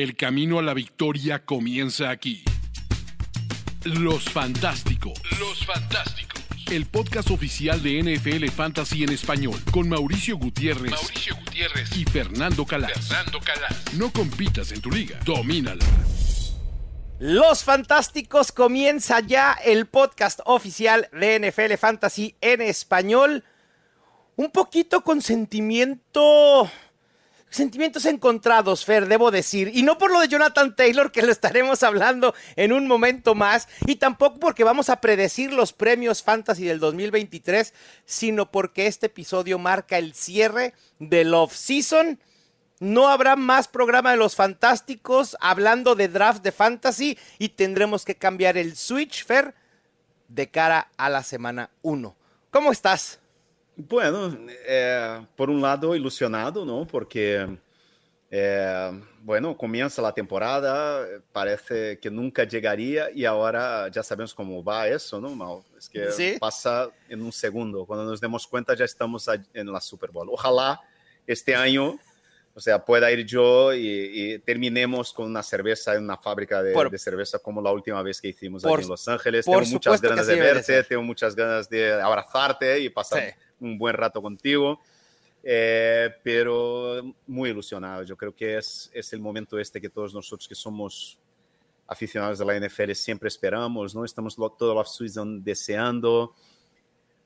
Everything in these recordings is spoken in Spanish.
El camino a la victoria comienza aquí. Los Fantásticos. Los Fantásticos. El podcast oficial de NFL Fantasy en español con Mauricio Gutiérrez, Mauricio Gutiérrez y Fernando Calas. Fernando Calas. No compitas en tu liga, domínala. Los Fantásticos comienza ya el podcast oficial de NFL Fantasy en español. Un poquito con sentimiento Sentimientos encontrados, Fer, debo decir. Y no por lo de Jonathan Taylor, que lo estaremos hablando en un momento más, y tampoco porque vamos a predecir los premios Fantasy del 2023, sino porque este episodio marca el cierre del off-season. No habrá más programa de los fantásticos hablando de draft de fantasy y tendremos que cambiar el switch, Fer, de cara a la semana 1. ¿Cómo estás? Bueno, é, por um lado ilusionado, não? Porque, é, bueno, começa a temporada, parece que nunca chegaria e agora já sabemos como vai isso, não? Mal, es que sí. passa em um segundo. Quando nos demos conta, já estamos na Super Bowl. Ojalá este ano o sea, pueda ir yo y, y, terminemos con una cerveza en una fábrica de, por, de cerveza como la última vez que hicimos por, aquí en Los Ángeles. Tengo muchas ganas de verte, tengo muchas ganas de abrazarte y pasar sí. Un buen rato contigo. Eh, pero muy ilusionado. Yo creo que es, es el momento este que todos nosotros que somos aficionados de la NFL siempre esperamos, ¿no? Estamos todo la season deseando.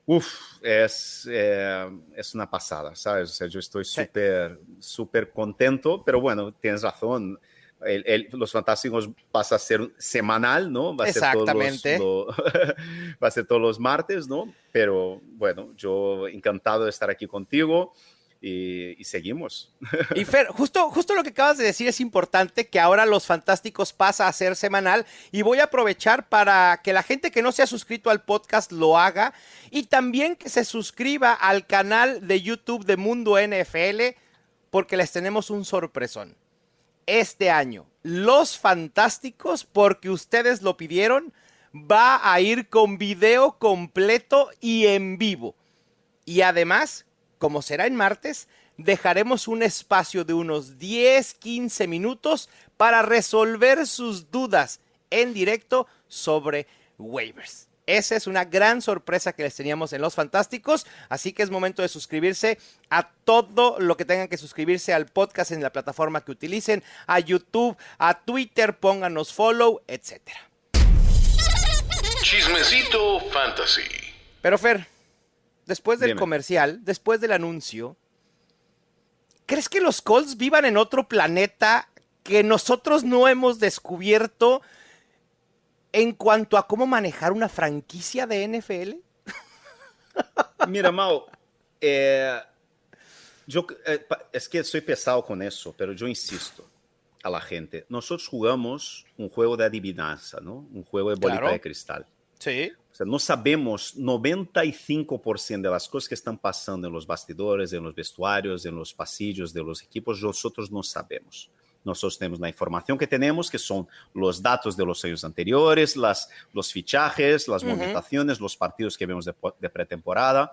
Uf, es, eh, es una pasada, ¿sabes? O sea, yo estoy súper, súper contento, pero bueno, tienes razón. El, el, los Fantásticos pasa a ser semanal, ¿no? Va a Exactamente. Ser todos los, lo, va a ser todos los martes, ¿no? Pero bueno, yo encantado de estar aquí contigo. Y, y, seguimos. Y Fer, justo, justo lo que acabas de decir es importante, que ahora Los Fantásticos pasa a ser semanal y voy a aprovechar para que la gente que no se ha suscrito al podcast lo haga y también que se suscriba al canal de YouTube de Mundo NFL porque les tenemos un sorpresón. Este año, Los Fantásticos, porque ustedes lo pidieron, va a ir con video completo y en vivo. Y además, como será en martes, dejaremos un espacio de unos 10-15 minutos para resolver sus dudas en directo sobre waivers. Esa es una gran sorpresa que les teníamos en Los Fantásticos, así que es momento de suscribirse a todo lo que tengan que suscribirse al podcast en la plataforma que utilicen, a YouTube, a Twitter, pónganos follow, etc. Chismecito Fantasy. Pero Fer, después del Dime. comercial, después del anuncio, ¿crees que los Colts vivan en otro planeta que nosotros no hemos descubierto en cuanto a cómo manejar una franquicia de NFL? Mira, Mau, eh, yo, eh, es que soy pesado con eso, pero yo insisto a la gente. Nosotros jugamos un juego de adivinanza, ¿no? Un juego de bolita claro. de cristal. Sí. O sea, no sabemos 95% de las cosas que están pasando en los bastidores, en los vestuarios, en los pasillos de los equipos, nosotros no sabemos. Nosotros tenemos la información que tenemos, que son los datos de los años anteriores, las, los fichajes, las uh -huh. movimentaciones, los partidos que vemos de, de, pretemporada.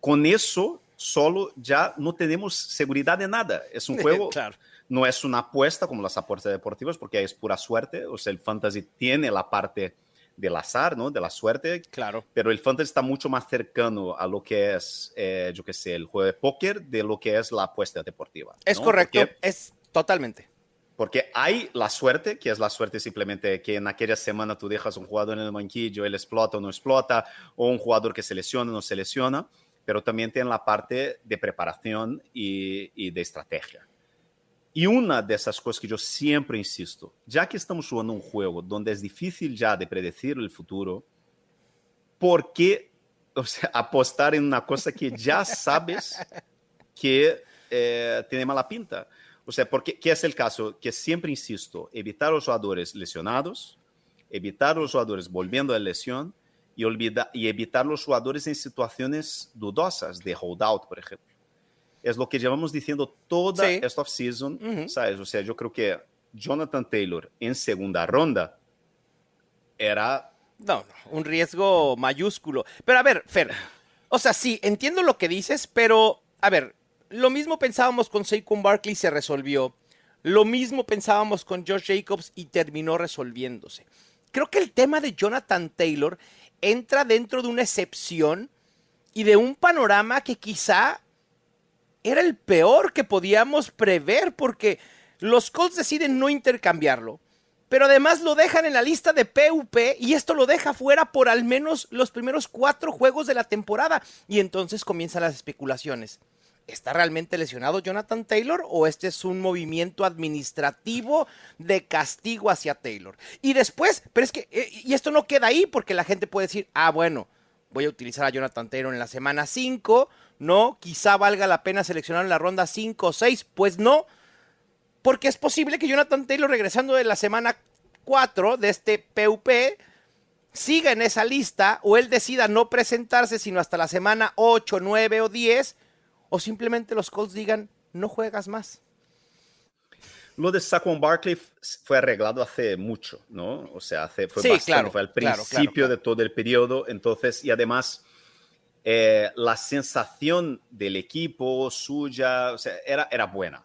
Con eso solo ya no tenemos seguridad de nada. Es un juego, claro. no es una apuesta como las apuestas deportivas, porque es pura suerte. O sea, el fantasy tiene la parte del azar, ¿no? De la suerte. Claro. Pero el fantasy está mucho más cercano a lo que es, eh, yo qué sé, el juego de póker de lo que es la apuesta deportiva. Es ¿no? correcto, Porque, es totalmente. Porque hay la suerte, que es la suerte simplemente que en aquella semana tú dejas un jugador en el banquillo, él explota o no explota, o un jugador que se lesiona o no se lesiona, pero también tiene la parte de preparación y, de estrategia. Y una de esas cosas que yo siempre insisto, ya que estamos jugando un juego donde es difícil ya de predecir el futuro, ¿por qué apostar en una cosa que ya sabes que eh, tiene mala pinta? O sea, porque, ¿qué es el caso? Que siempre insisto, evitar los jugadores lesionados, evitar los jugadores volviendo a lesión y, olvida, y evitar los jugadores en situaciones dudosas de holdout, por ejemplo. Es lo que llevamos diciendo toda Sí. esta offseason, Ujú. ¿sabes? O sea, yo creo que Jonathan Taylor en segunda ronda era No, no, un riesgo mayúsculo. Pero a ver, Fer, o sea, sí, entiendo lo que dices, pero a ver, lo mismo pensábamos con Saquon Barkley, se resolvió. Lo mismo pensábamos con Josh Jacobs y terminó resolviéndose. Creo que el tema de Jonathan Taylor entra dentro de una excepción y de un panorama que quizá era el peor que podíamos prever porque los Colts deciden no intercambiarlo, pero además lo dejan en la lista de PUP y esto lo deja fuera por al menos los primeros cuatro juegos de la temporada y entonces comienzan las especulaciones. ¿Está realmente lesionado Jonathan Taylor o este es un movimiento administrativo de castigo hacia Taylor? Y después, pero es que, eh, y esto no queda ahí porque la gente puede decir, ah, bueno, voy a utilizar a Jonathan Taylor en la semana 5, no, quizá valga la pena seleccionar en la ronda 5 o 6, pues no, porque es posible que Jonathan Taylor regresando de la semana 4 de este PUP siga en esa lista o él decida no presentarse sino hasta la semana 8, 9 o 10 o simplemente los Colts digan, no juegas más. Lo de Saquon Barkley fue arreglado hace mucho, ¿no? O sea, hace, fue Sí, bastante, claro, fue al principio claro, claro. de todo el periodo, entonces, y además, eh, la sensación del equipo suya, o sea, era, era buena.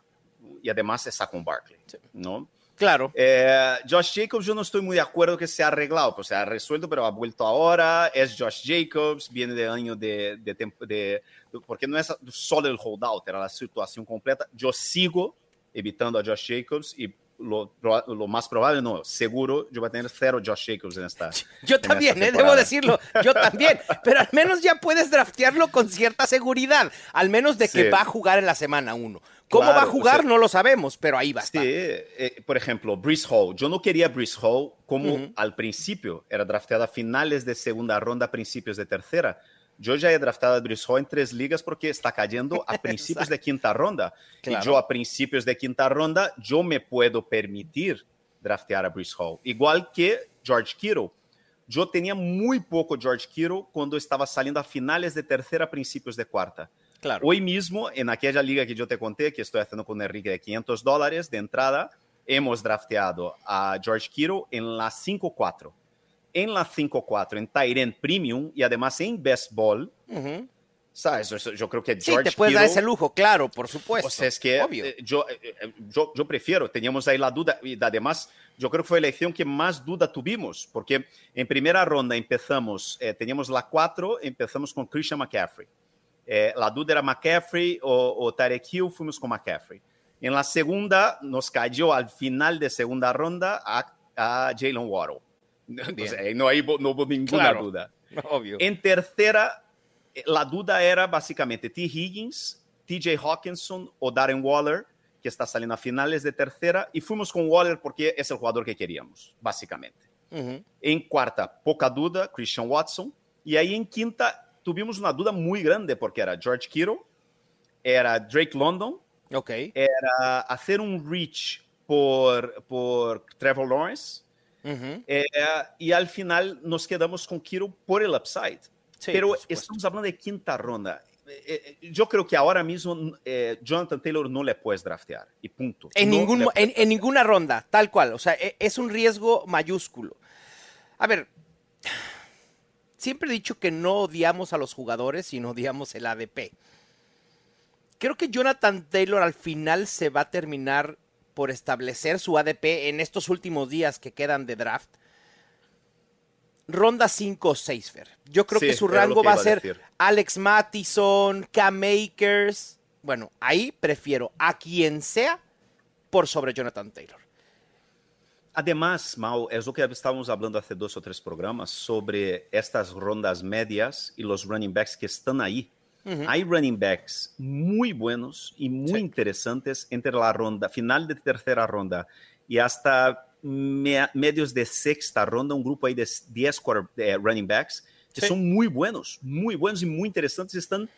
Y además es Saquon Barkley, ¿no? Claro. Eh, Josh Jacobs, yo no estoy muy de acuerdo que se ha arreglado, pues se ha resuelto, pero ha vuelto ahora. Es Josh Jacobs, viene de año de, de, de- porque no es solo el holdout, era la situación completa. Yo sigo evitando a Josh Jacobs y lo, lo más probable, no, seguro, yo voy a tener cero Josh Jacobs en esta. Yo en esta también, eh, debo decirlo, yo también, pero al menos ya puedes draftearlo con cierta seguridad, al menos de que Sí. va a jugar en la semana 1. ¿Cómo Claro, va a jugar? o sea- no lo sabemos, pero ahí va Sí, eh, por ejemplo, Brees Hall. Yo no quería Brees Hall como Ujú. al principio. Era drafteado a finales de segunda ronda, principios de tercera. Yo ya he draftado a Brees Hall en tres ligas porque está cayendo a principios de quinta ronda. Claro. Y yo a principios de quinta ronda, yo me puedo permitir draftear a Brees Hall. Igual que George Kittle. Yo tenía muy poco George Kittle cuando estaba saliendo a finales de tercera, principios de cuarta. Claro. Hoy mismo, en aquella liga que yo te conté, que estoy haciendo con Enrique de 500 dólares de entrada, hemos drafteado a George Kittle en la 5-4. En la 5-4, en Tyrant Premium y además en Best Ball, Ujú. ¿sabes? Eso- Yo creo que Sí, George te puedes dar Kittle- ese lujo, claro, por supuesto. o sea, es que obvio. eh, yo, eh, eh, yo, yo prefiero, teníamos ahí la duda y además yo creo que fue la elección que más duda tuvimos, porque en primera ronda empezamos, eh, teníamos la 4, empezamos con Christian McCaffrey. Eh, la duda era McCaffrey o, o Tarek Hill, fuimos con McCaffrey. En la segunda nos cayó al final de segunda ronda a, a Jalen Waddle. O sea, ahí no, hay, no hubo ninguna Claro. duda. obvio. En tercera, la duda era básicamente T. Higgins, TJ Hawkinson o Darren Waller, que está saliendo a finales de tercera, y fuimos con Waller porque es el jugador que queríamos, básicamente. Ujú. En cuarta, poca duda, Christian Watson. Y ahí en quinta tuvimos una duda muy grande porque era George Kittle, era Drake London, Ok. era hacer un reach por, por Trevor Lawrence. Ujú. Eh, al final nos quedamos con Kittle por el upside. Sí, Pero estamos hablando de quinta ronda. Eh, eh, yo creo que ahora mismo eh, Jonathan Taylor no le puedes draftear y punto. En, No ningún, le mo- puedes. en, en ninguna ronda, tal cual. O sea, e- es un riesgo mayúsculo. A ver, siempre he dicho que no odiamos a los jugadores, sino odiamos el ADP. Creo que Jonathan Taylor al final se va a terminar por establecer su ADP en estos últimos días que quedan de draft. Ronda 5 o 6, Fer. Yo creo Sí, que su rango que va a ser. Alex Mattison, Cam Akers. Bueno, ahí prefiero a quien sea por sobre Jonathan Taylor. Además, Mal, es lo que estábamos hablando hace dos o tres programas sobre estas rondas medias y los running backs que están ahí. Hay running backs muy buenos y muy Sí. interesantes entre la ronda, final de tercera ronda y hasta me- medios de sexta ronda, un grupo ahí de 10 quarter- eh, running backs que Sí. son muy buenos, muy buenos y muy interesantes, están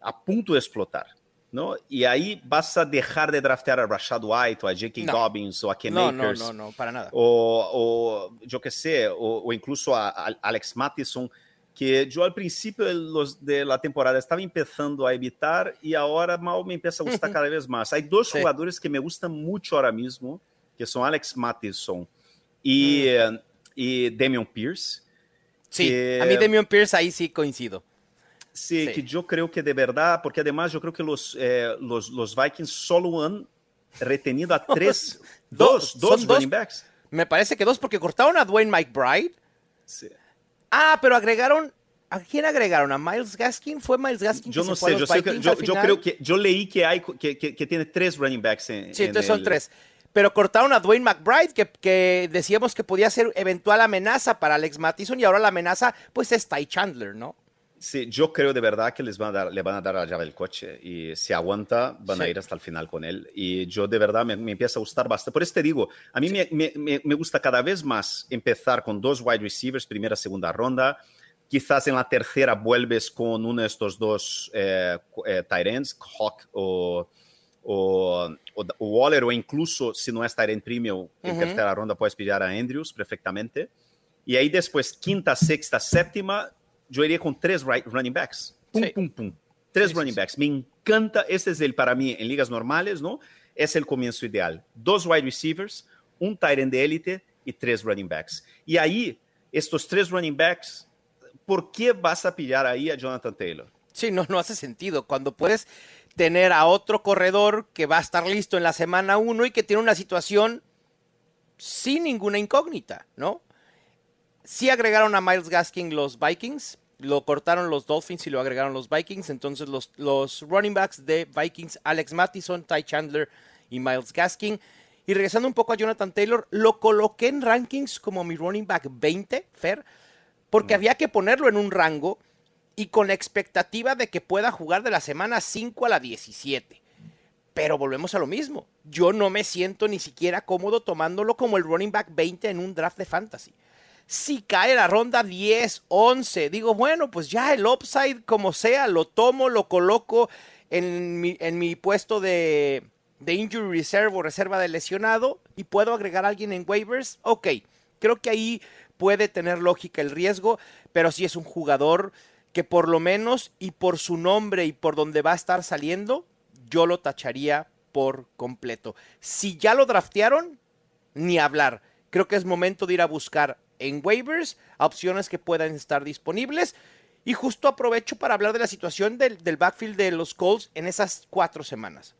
a punto de explotar. ¿no? Y ahí vas a dejar de draftear a Rashad White o a J.K. No. Dobbins o a Ken No, no, Akers no, no, para nada. o, o yo qué sé, o, o incluso a, a Alex Mattison, que yo al principio de, de la temporada estaba empezando a evitar y ahora mal me empieza a gustar cada vez más. Hay dos Sí. jugadores que me gustan mucho ahora mismo, que son Alex Mattison y, Mm. eh, y Damian Pierce. Sí, que- a mí Demion Pierce ahí sí coincido. Sí, Sí. que yo creo que de verdad, porque además yo creo que los, eh, los, los Vikings solo han retenido a tres, Dos, dos, dos son dos. running backs. Me parece que dos, porque cortaron a Dwayne McBride. Sí. Ah, pero agregaron. ¿A quién agregaron? ¿A Miles Gaskin? ¿Fue Miles Gaskin? Yo que no se sé, yo, sé que- yo, yo creo que yo leí que hay que, que- tiene tres running backs en, Sí, en entonces son tres. Pero cortaron a Dwayne McBride, que, que decíamos que podía ser eventual amenaza para Alex Mattison, y ahora la amenaza, pues, es Ty Chandler, ¿no? Sí, yo creo de verdad que les van a dar, le van a dar la llave del coche y si aguanta van a Sí. ir hasta el final con él. Y yo de verdad me, me empieza a gustar bastante. Por eso te digo, a mí me, me- me- me gusta cada vez más empezar con dos wide receivers, primera, segunda ronda. Quizás en la tercera vuelves con uno de estos dos eh, eh, tight ends, Hawk o, o, o- Waller, o incluso si no es tight end premium, en Ujú. tercera ronda puedes pillar a Andrews perfectamente. Y ahí después, quinta, sexta, séptima, yo iría con tres running backs. Pum, Sí. pum, pum. Tres Sí, running backs. Me encanta. Este es el, para mí, en ligas normales, ¿no? Es el comienzo ideal. Dos wide receivers, un tight end de élite y tres running backs. Y ahí, estos tres running backs, ¿por qué vas a pillar ahí a Jonathan Taylor? Sí, no, no hace sentido. Cuando puedes tener a otro corredor que va a estar listo en la semana 1 y que tiene una situación sin ninguna incógnita, ¿no? Sí agregaron a Miles Gaskin los Vikings, lo cortaron los Dolphins y lo agregaron los Vikings, entonces los, los running backs de Vikings, Alex Mattison, Ty Chandler y Miles Gaskin. Y regresando un poco a Jonathan Taylor, lo coloqué en rankings como mi running back 20, Fer, porque había que ponerlo en un rango y con la expectativa de que pueda jugar de la semana 5 a la 17. Pero volvemos a lo mismo. Yo no me siento ni siquiera cómodo tomándolo como el running back 20 en un draft de fantasy. Si cae la ronda 10, 11, digo, bueno, pues ya el upside, como sea, lo tomo, lo coloco en mi, en mi puesto de, de injury reserve o reserva de lesionado y puedo agregar a alguien en waivers. Ok, creo que ahí puede tener lógica el riesgo, pero si es un jugador que por lo menos y por su nombre y por donde va a estar saliendo, yo lo tacharía por completo. Si ya lo draftearon, ni hablar. Creo que es momento de ir a buscar en waivers a opciones que puedan estar disponibles. Y justo aprovecho para hablar de la situación del, del backfield de los Colts en esas cuatro semanas.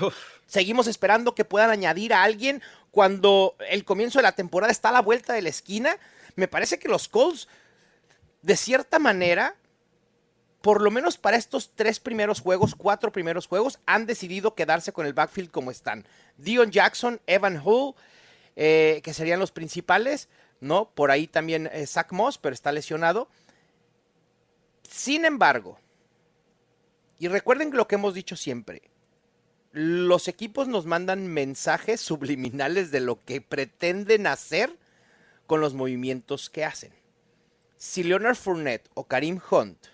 Uf, Seguimos esperando que puedan añadir a alguien cuando el comienzo de la temporada está a la vuelta de la esquina. Me parece que los Colts, de cierta manera, por lo menos para estos tres primeros juegos, cuatro primeros juegos, han decidido quedarse con el backfield como están. Dion Jackson, Evan Hull, eh, que serían los principales, ¿no? Por ahí también eh, Zach Moss, pero está lesionado. Sin embargo, y recuerden lo que hemos dicho siempre, los equipos nos mandan mensajes subliminales de lo que pretenden hacer con los movimientos que hacen. Si Leonard Fournette o Karim Hunt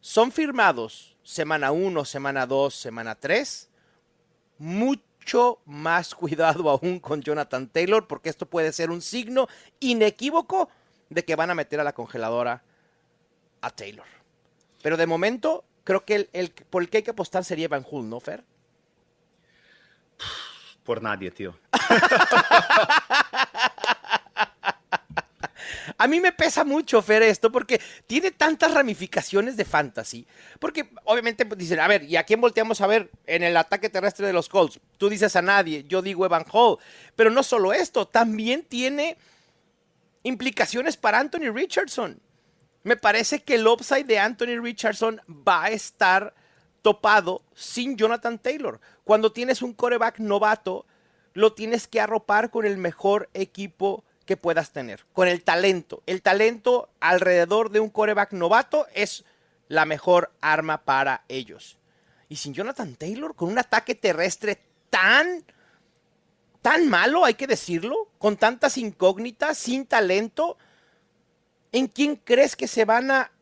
son firmados semana 1, semana 2, semana 3, mucho más cuidado aún con Jonathan Taylor, porque esto puede ser un signo inequívoco de que van a meter a la congeladora a Taylor. Pero de momento, creo que el, el por el que hay que apostar sería Van Hull, ¿no, Fer? por nadie, tío. A mí me pesa mucho, Fer, esto, porque tiene tantas ramificaciones de fantasy. Porque obviamente pues, dicen, a ver, ¿y a quién volteamos a ver en el ataque terrestre de los Colts? Tú dices a nadie, yo digo Evan Hall. Pero no solo esto, también tiene implicaciones para Anthony Richardson. Me parece que el upside de Anthony Richardson va a estar topado sin Jonathan Taylor. Cuando tienes un coreback novato, lo tienes que arropar con el mejor equipo que puedas tener, con el talento. El talento alrededor de un coreback novato es la mejor arma para ellos. Y sin Jonathan Taylor, con un ataque terrestre tan, tan malo, hay que decirlo, con tantas incógnitas, sin talento, ¿en quién crees que se van a,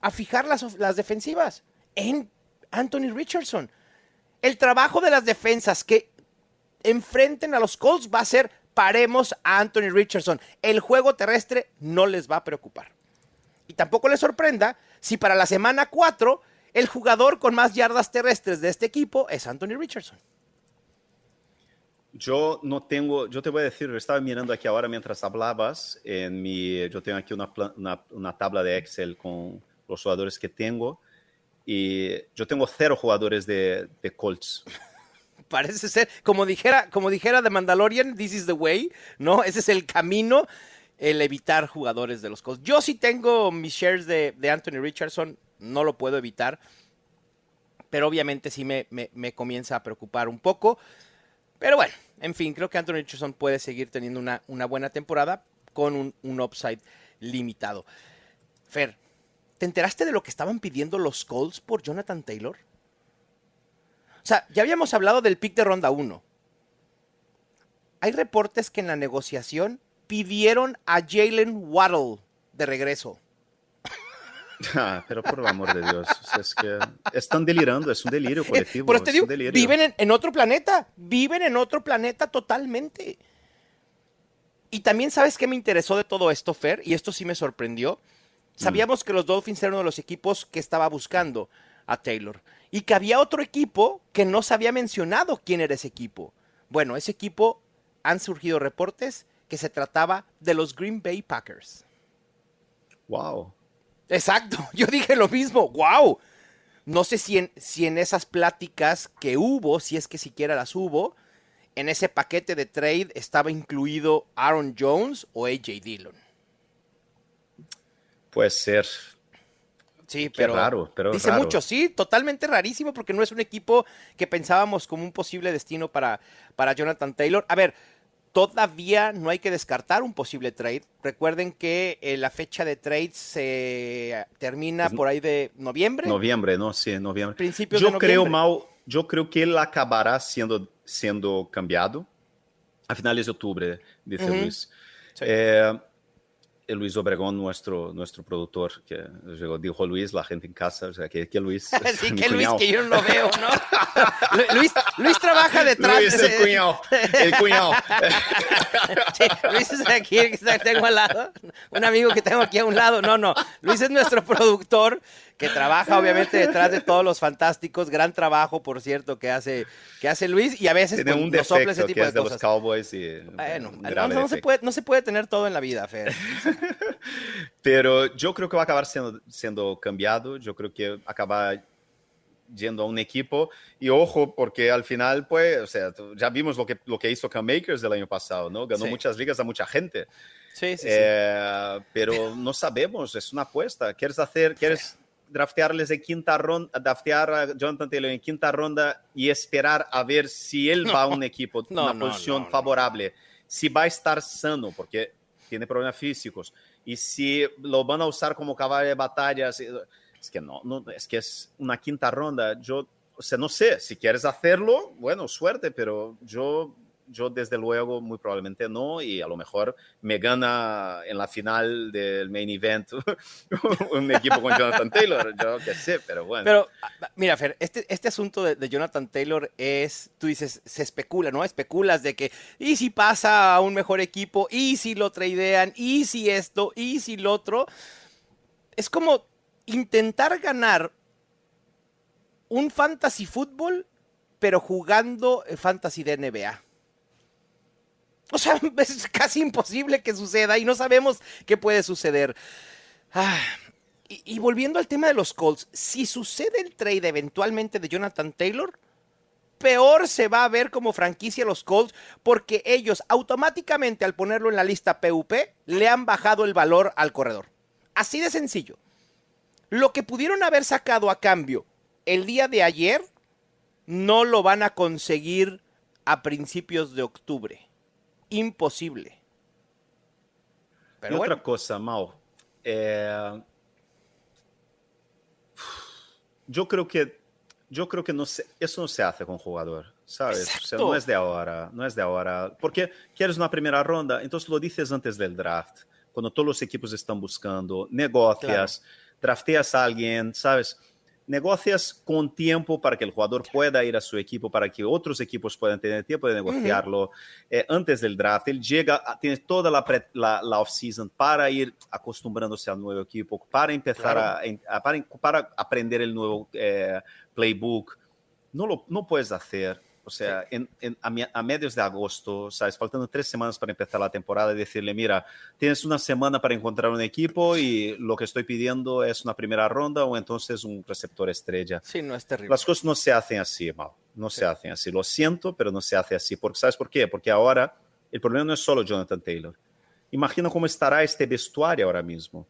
a fijar las, las defensivas? En Anthony Richardson. El trabajo de las defensas que enfrenten a los Colts va a ser paremos a Anthony Richardson. El juego terrestre no les va a preocupar. Y tampoco les sorprenda si para la semana 4 el jugador con más yardas terrestres de este equipo es Anthony Richardson. Yo no tengo, yo te voy a decir, estaba mirando aquí ahora mientras hablabas, en mi, yo tengo aquí una, una, una tabla de Excel con los jugadores que tengo y yo tengo cero jugadores de, de Colts. Parece ser, como dijera, como dijera The Mandalorian, this is the way, ¿no? Ese es el camino, el evitar jugadores de los Colts. Yo sí tengo mis shares de, de Anthony Richardson, no lo puedo evitar, pero obviamente sí me, me, comienza a preocupar un poco. Pero bueno, en fin, creo que Anthony Richardson puede seguir teniendo una, una buena temporada con un, un, upside limitado. Fer, ¿te enteraste de lo que estaban pidiendo los Colts por Jonathan Taylor? O sea, ya habíamos hablado del pick de ronda 1. Hay reportes que en la negociación pidieron a Jalen Waddle de regreso. Ah, pero por el amor de Dios, o sea, es que están delirando, es un delirio colectivo. Por te digo, viven en, en, otro planeta, viven en otro planeta totalmente. Y también sabes qué me interesó de todo esto, Fer, y esto sí me sorprendió. Sabíamos mm. que los Dolphins eran uno de los equipos que estaba buscando a Taylor y que había otro equipo que no se había mencionado quién era ese equipo. Bueno, ese equipo han surgido reportes que se trataba de los Green Bay Packers. Wow. Exacto, yo dije lo mismo, wow. No sé si en, si en esas pláticas que hubo, si es que siquiera las hubo, en ese paquete de trade estaba incluido Aaron Jones o AJ Dillon. Puede ser. Sí, pero, raro, pero dice raro. mucho, sí, totalmente rarísimo porque no es un equipo que pensábamos como un posible destino para, para Jonathan Taylor. A ver, todavía no hay que descartar un posible trade. Recuerden que eh, la fecha de trade se termina Es- por ahí de noviembre. Noviembre, ¿no? Sí, noviembre. Principios yo de creo, noviembre. Mal, yo creo que él acabará siendo, siendo cambiado a finales de octubre, dice Ujú. Luis. Sí. Eh, Luis Obregón, nuestro, nuestro productor, que llegó, dijo Luis, la gente en casa, o sea, que, que Luis. Sí, que Luis, que yo no lo veo, ¿no? Lu- Luis, Luis trabaja detrás. Luis, el cuñado, el cuñado. Sí, Luis es aquí que tengo al lado. Un amigo que tengo aquí a un lado. No, no. Luis es nuestro productor que trabaja obviamente detrás de todos los fantásticos. Gran trabajo, por cierto, que hace, que hace Luis. Y a veces Tiene pues, un nos sopla ese tipo que de es de los cosas. Cowboys y Bueno, no, grave no se puede, no se puede tener todo en la vida, Fer. Pero yo creo que va a acabar siendo, siendo cambiado. Yo creo que acaba yendo a un equipo. Y ojo, porque al final, pues, o sea, ya vimos lo que, lo que hizo Cam Makers el año pasado, ¿no? Ganó Sí. muchas ligas a mucha gente. Sí, sí, sí. Eh, pero no sabemos, es una apuesta. ¿Quieres hacer, quieres draftearles en quinta ronda, draftear a Jonathan Taylor en quinta ronda y esperar a ver si él va a un equipo, No, una no, posición favorable, si va a estar sano, porque tiene problemas físicos, y si lo van a usar como caballo de batalla, es que no, no, es que es una quinta ronda. Yo, o sea, no sé, si quieres hacerlo, bueno, suerte, pero yo, yo desde luego muy probablemente no, y a lo mejor me gana en la final del main event un equipo con Jonathan Taylor, yo qué sé, pero bueno. Pero, mira, Fer, este, este asunto de, de Jonathan Taylor es, tú dices, se especula, ¿no? Especulas de que, ¿y si pasa a un mejor equipo? ¿Y si lo tradean? ¿Y si esto? ¿Y si lo otro? Es como intentar ganar un fantasy fútbol, pero jugando eh, fantasy de NBA. O sea, es casi imposible que suceda y no sabemos qué puede suceder. Ah, y, y volviendo al tema de los Colts, si sucede el trade eventualmente de Jonathan Taylor, peor se va a ver como franquicia los Colts porque ellos automáticamente al ponerlo en la lista PUP le han bajado el valor al corredor. Así de sencillo. Lo que pudieron haber sacado a cambio el día de ayer no lo van a conseguir a principios de octubre. Imposible. Pero y bueno, otra cosa, Mau. eh, yo creo que yo creo que no se- eso no se hace con jugador, ¿sabes? O sea, Exacto. no es de ahora, no es de ahora. Porque quieres una primera ronda, entonces lo dices antes del draft, cuando todos los equipos están buscando, negocias, drafteas a alguien, ¿sabes? Negocias con tiempo para que el jugador pueda ir a su equipo, para que otros equipos puedan tener tiempo de negociarlo eh, antes del draft. Él llega, tiene toda la, pre- la, la off-season para ir acostumbrándose al nuevo equipo, para empezar Claro. a, a- para, para aprender el nuevo eh, playbook. No lo no puedes hacer. O sea, en, en, a, a, medios de agosto, ¿sabes? Faltando tres semanas para empezar la temporada y decirle, mira, tienes una semana para encontrar un equipo y lo que estoy pidiendo es una primera ronda o entonces un receptor estrella. Sí, no es terrible. Las cosas no se hacen así, mal. No sí. se hacen así. Lo siento, pero no se hace así. Porque, ¿Sabes por qué? Porque ahora el problema no es solo Jonathan Taylor. Imagina cómo estará este vestuario ahora mismo.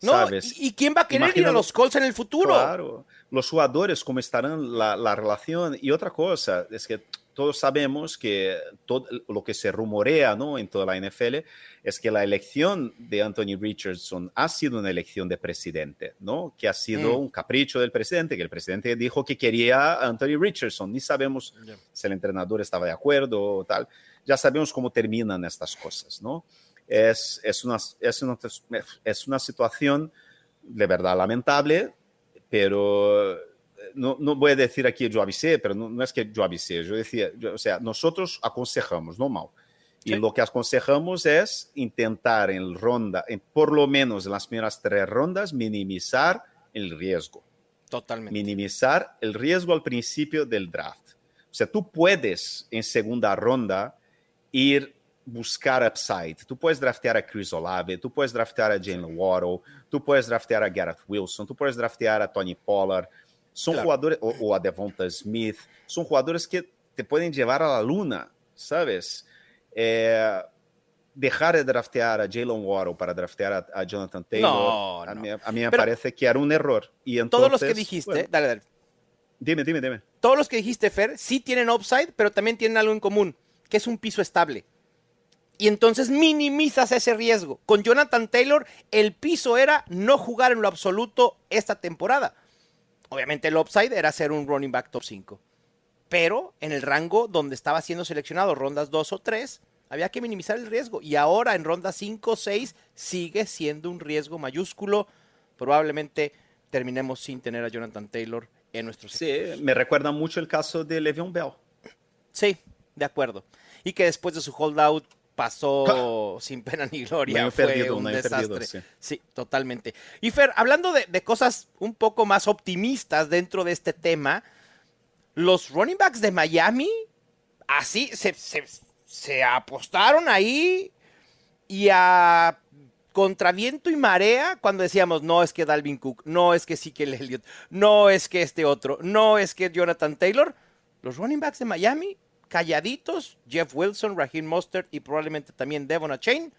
No, ¿sabes? ¿y quién va a querer Imagina ir a los Colts en el futuro? Claro, los jugadores, cómo estarán la, la, relación. Y otra cosa, es que todos sabemos que todo lo que se rumorea ¿no? en toda la NFL es que la elección de Anthony Richardson ha sido una elección de presidente, ¿no? que ha sido mm. un capricho del presidente, que el presidente dijo que quería a Anthony Richardson. Ni sabemos yeah. si el entrenador estaba de acuerdo o tal. Ya sabemos cómo terminan estas cosas, ¿no? Es, es, una, es, una, es una situación de verdad lamentable, pero no, no, voy a decir aquí yo avisé, pero no, no, es que yo avisé, yo decía, yo, o sea, nosotros aconsejamos, no mal. Y sí. lo que aconsejamos es intentar en ronda, en por lo menos en las primeras tres rondas, minimizar el riesgo. Totalmente. Minimizar el riesgo al principio del draft. O sea, tú puedes en segunda ronda ir buscar upside. Tú puedes draftear a Chris Olave, tú puedes draftear a Jalen Waddle, tú puedes draftear a Garrett Wilson, tú puedes draftear a Tony Pollard. Son claro. jugadores, o, o, a Devonta Smith, son jugadores que te pueden llevar a la luna, ¿sabes? Eh, dejar de draftear a Jalen Waddle para draftear a, a Jonathan Taylor, no, no. A, mí, a, mí, me Pero parece que era un error. Y entonces, todos los que dijiste, bueno, dale, dale. Dime, dime, dime. Todos los que dijiste, Fer, sí tienen upside, pero también tienen algo en común, que es un piso estable y entonces minimizas ese riesgo. Con Jonathan Taylor, el piso era no jugar en lo absoluto esta temporada. Obviamente el upside era ser un running back top 5. Pero en el rango donde estaba siendo seleccionado, rondas 2 o 3, había que minimizar el riesgo. Y ahora en rondas 5 o 6 sigue siendo un riesgo mayúsculo. Probablemente terminemos sin tener a Jonathan Taylor en nuestros Sí, equipos. me recuerda mucho el caso de Le'Veon Bell. Sí, de acuerdo. Y que después de su holdout pasó sin pena ni gloria. No fue perdido, un desastre. Perdido, sí. sí. totalmente. Y Fer, hablando de, de, cosas un poco más optimistas dentro de este tema, los running backs de Miami, así se, se, se apostaron ahí y a contraviento y marea cuando decíamos, no es que Dalvin Cook, no es que Ezekiel Elliott, no es que este otro, no es que Jonathan Taylor. Los running backs de Miami calladitos, Jeff Wilson, Raheem Mostert y probablemente también Devon Chain,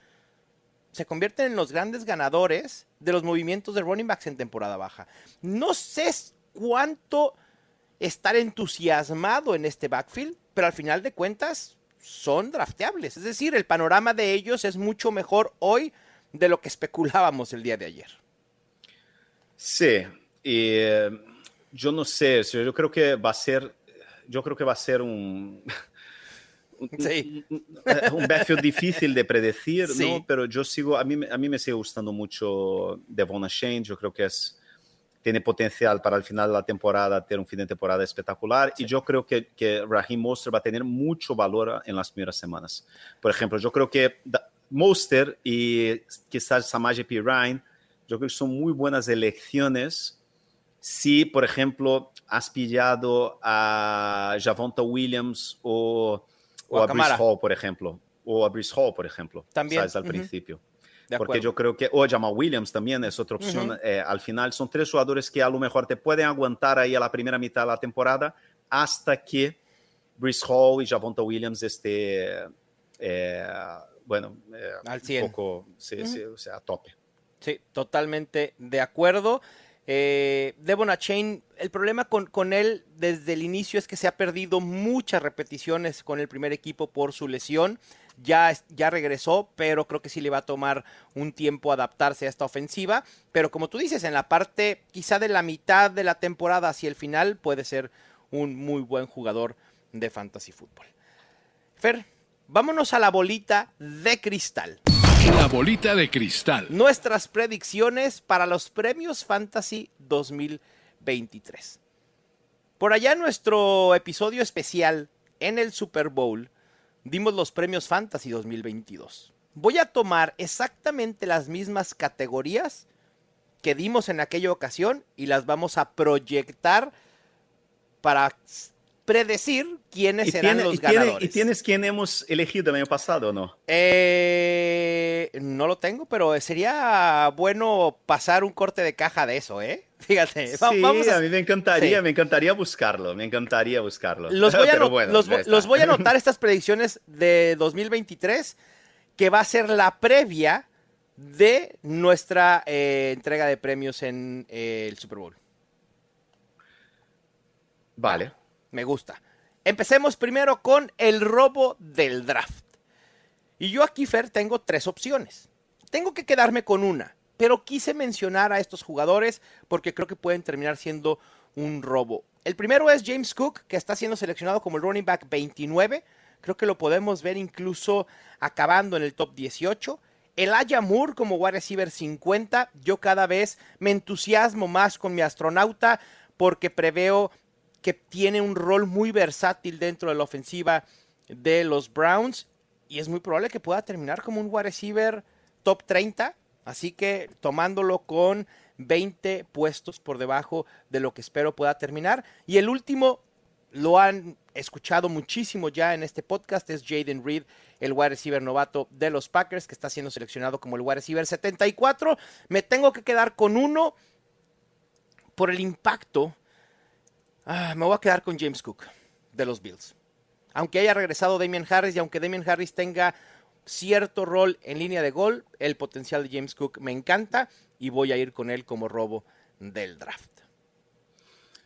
se convierten en los grandes ganadores de los movimientos de running backs en temporada baja. No sé cuánto estar entusiasmado en este backfield, pero al final de cuentas son drafteables. Es decir, el panorama de ellos es mucho mejor hoy de lo que especulábamos el día de ayer. Sí, y eh, yo no sé, yo creo que va a ser yo creo que va a ser un, un, sí. un, un backfield difícil de predecir, sí. ¿no? Pero yo sigo, a mí, a mí me sigue gustando mucho Devon Shane, yo creo que es, tiene potencial para el final de la temporada tener un fin de temporada espectacular sí. y yo creo que, que Raheem Monster va a tener mucho valor en las primeras semanas. Por ejemplo, yo creo que Monster y quizás Samaje P. Ryan, yo creo que son muy buenas elecciones si, por ejemplo, has pillado a Javonta Williams o, o, o a, a Brice Hall, por ejemplo, o a Brice Hall, por ejemplo, también ¿sabes? al uh -huh. principio. De Porque yo creo que, o Jamal Williams también es otra opción. Uh -huh. eh, al final son tres jugadores que a lo mejor te pueden aguantar ahí a la primera mitad de la temporada hasta que Brice Hall y Javonta Williams esté, eh, bueno, eh, al 100. un poco, sí, uh -huh. sí, o sea, a tope. Sí, totalmente de acuerdo. Eh, Devon Chain, el problema con, con, él desde el inicio es que se ha perdido muchas repeticiones con el primer equipo por su lesión. Ya, ya regresó, pero creo que sí le va a tomar un tiempo adaptarse a esta ofensiva. Pero como tú dices, en la parte quizá de la mitad de la temporada hacia el final puede ser un muy buen jugador de fantasy fútbol. Fer, vámonos a la bolita de cristal. La bolita de cristal. Nuestras predicciones para los premios Fantasy 2023. Por allá en nuestro episodio especial en el Super Bowl dimos los premios Fantasy 2022. Voy a tomar exactamente las mismas categorías que dimos en aquella ocasión y las vamos a proyectar para predecir quiénes ¿Y, serán tiene- los y tiene- ganadores. ¿Y tienes quién hemos elegido el año pasado o no? Eh, no lo tengo, pero sería bueno pasar un corte de caja de eso, ¿eh? Fíjate, Sí, vamos a, a mí me encantaría, sí. me encantaría buscarlo, me encantaría buscarlo. los voy, a Pero ano- bueno, los, ya vo- está. los voy a anotar estas predicciones de 2023, que va a ser la previa de nuestra eh, entrega de premios en eh, el Super Bowl. Vale. Me gusta. Empecemos primero con el robo del draft. Y yo aquí, Fer, tengo tres opciones. Tengo que quedarme con una, pero quise mencionar a estos jugadores porque creo que pueden terminar siendo un robo. El primero es James Cook, que está siendo seleccionado como el running back 29. Creo que lo podemos ver incluso acabando en el top 18. Elijah Moore como wide receiver 50. Yo cada vez me entusiasmo más con mi astronauta porque preveo que tiene un rol muy versátil dentro de la ofensiva de los Browns y es muy probable que pueda terminar como un wide receiver top 30, así que tomándolo con 20 puestos por debajo de lo que espero pueda terminar. Y el último lo han escuchado muchísimo ya en este podcast, es Jaden Reed, el wide receiver novato de los Packers, que está siendo seleccionado como el wide receiver 74. Me tengo que quedar con uno por el impacto. Ah, me voy a quedar con James Cook de los Bills. Aunque haya regresado Damian Harris y aunque Damian Harris tenga cierto rol en línea de gol, el potencial de James Cook me encanta y voy a ir con él como robo del draft.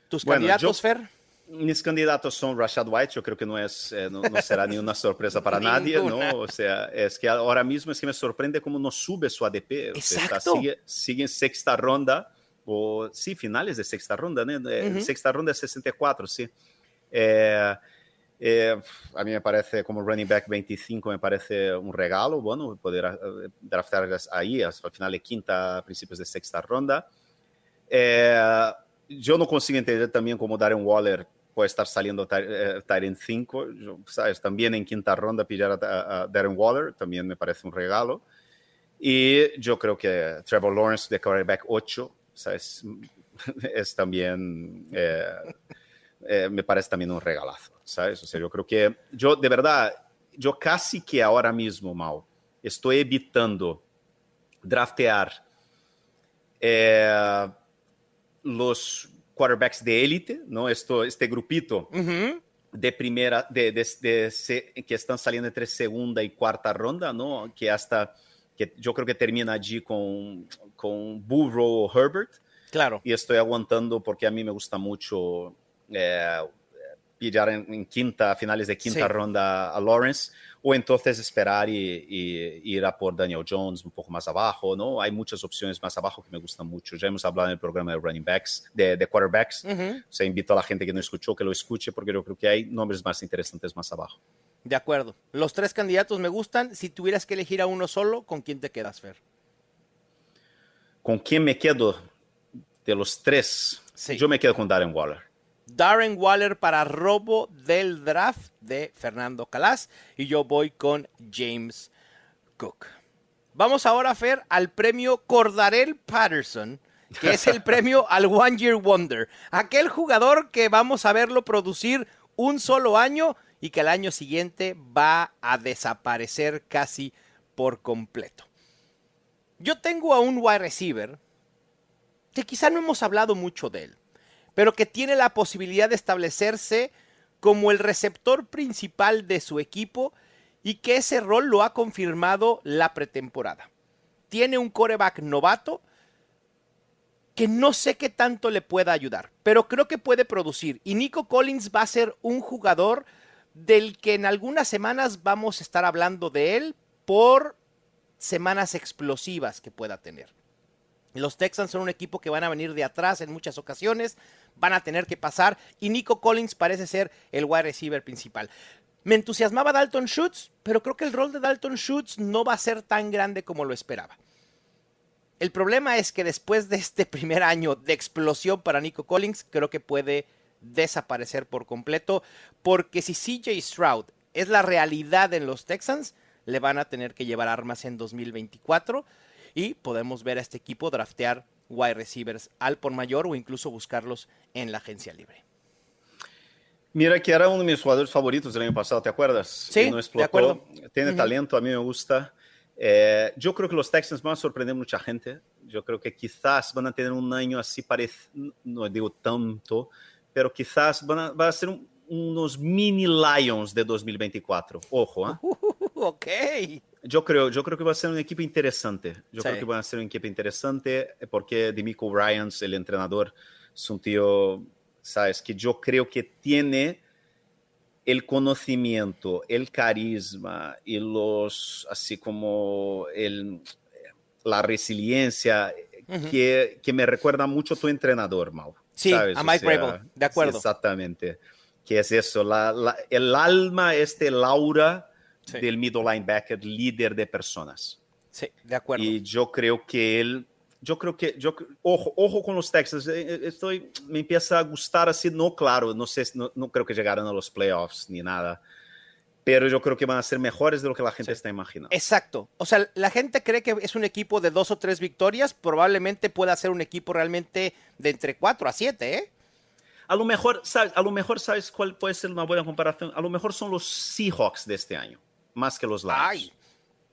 ¿Tus Bueno, candidatos, yo- Fer? Mis candidatos son Rashad White, yo creo que no, es, eh, no, no será ni una sorpresa para nadie, Ninguna. ¿no? O sea, es que ahora mismo es que me sorprende cómo no sube su ADP. O sea, está- sigue, sigue en sexta ronda, o sí, finales de sexta ronda, ¿no? Eh, Ujú. Sexta ronda es 64, sí. Eh, eh, a mí me parece como running back 25, me parece un regalo, bueno, poder eh, draftar ahí, al final de quinta, principios de sexta ronda. Eh, yo no consigo entender también cómo Darren Waller puede estar saliendo Tyrant 5, yo, ¿sabes? También en quinta ronda pillar a, a- a Darren Waller también me parece un regalo. Y yo creo que Trevor Lawrence de quarterback 8, Es también, eh, eh, me parece también un regalazo, ¿sabes? O sea, yo creo que, yo de verdad, yo casi que ahora mismo, Mal, estoy evitando draftear eh, los quarterbacks de élite, ¿no? Esto, este grupito de primera, de, de- que están saliendo entre segunda y cuarta ronda, ¿no? Que hasta, que yo creo que termina allí con, con Burrow Herbert, Claro. y estoy aguantando porque a mí me gusta mucho eh, pillar en, en quinta, finales de quinta Sí. ronda a Lawrence, o entonces esperar y, y ir a por Daniel Jones un poco más abajo, ¿no? Hay muchas opciones más abajo que me gustan mucho. Ya hemos hablado en el programa de running backs, de, de quarterbacks. Ujú. O sea, invito a la gente que no escuchó que lo escuche porque yo creo que hay nombres más interesantes más abajo. De acuerdo. Los tres candidatos me gustan. Si tuvieras que elegir a uno solo, ¿con quién te quedas, Fer? ¿Con quién me quedo de los tres? Sí. Yo me quedo con Darren Waller. Darren Waller para robo del draft de Fernando Calas y yo voy con James Cook. Vamos ahora, Fer, al premio Cordarel Patterson, que es el premio al One Year Wonder. Aquel jugador que vamos a verlo producir un solo año y que al año siguiente va a desaparecer casi por completo. Yo tengo a un wide receiver que quizá no hemos hablado mucho de él pero que tiene la posibilidad de establecerse como el receptor principal de su equipo y que ese rol lo ha confirmado la pretemporada. Tiene un coreback novato que no sé qué tanto le pueda ayudar, pero creo que puede producir. Y Nico Collins va a ser un jugador del que en algunas semanas vamos a estar hablando de él por semanas explosivas que pueda tener. Los Texans son un equipo que van a venir de atrás en muchas ocasiones, van a tener que pasar y Nico Collins parece ser el wide receiver principal. Me entusiasmaba Dalton Schutz, pero creo que el rol de Dalton Schutz no va a ser tan grande como lo esperaba. El problema es que después de este primer año de explosión para Nico Collins, creo que puede desaparecer por completo, porque si CJ Stroud es la realidad en los Texans, le van a tener que llevar armas en 2024 y podemos ver a este equipo draftear wide receivers al por mayor o incluso buscarlos en la agencia libre. Mira que era uno de mis jugadores favoritos del año pasado, ¿te acuerdas? Sí, no explotó. de acuerdo. Tiene talento, a mí me gusta. Eh, yo creo que los Texans van a sorprender mucha gente. Yo creo que quizás van a tener un año así parecido, no digo tanto, pero quizás van a, van a ser un- unos mini Lions de 2024. Ojo, ¿ah? Uh, ok. Yo creo, yo creo que va a ser un equipo interesante. Yo Sí. creo que va a ser un equipo interesante eh, porque Demico Ryans, el entrenador, es un tío, sabes, que yo creo que tiene el conocimiento, el carisma y los, así como el, la resiliencia Ujú. que, que me recuerda mucho a tu entrenador, Mau. Sí, ¿sabes? a O Mike sea, Vrabel, de acuerdo. Exactamente. Que es eso, la, la- el alma, este Laura Sí. del middle linebacker, líder de personas. Sí, de acuerdo. Y yo creo que él, yo creo que, yo, ojo, ojo con los Texans, eh, eh, estoy, me empieza a gustar así, no claro, no sé, no, no creo que llegaran a los playoffs ni nada, pero yo creo que van a ser mejores de lo que la gente está imaginando. Exacto. O sea, la gente cree que es un equipo de dos o tres victorias, probablemente pueda ser un equipo realmente de entre cuatro a siete, ¿eh? A lo mejor, ¿sabes? A lo mejor, ¿sabes cuál puede ser una buena comparación? A lo mejor son los Seahawks de este año, más que los Lions.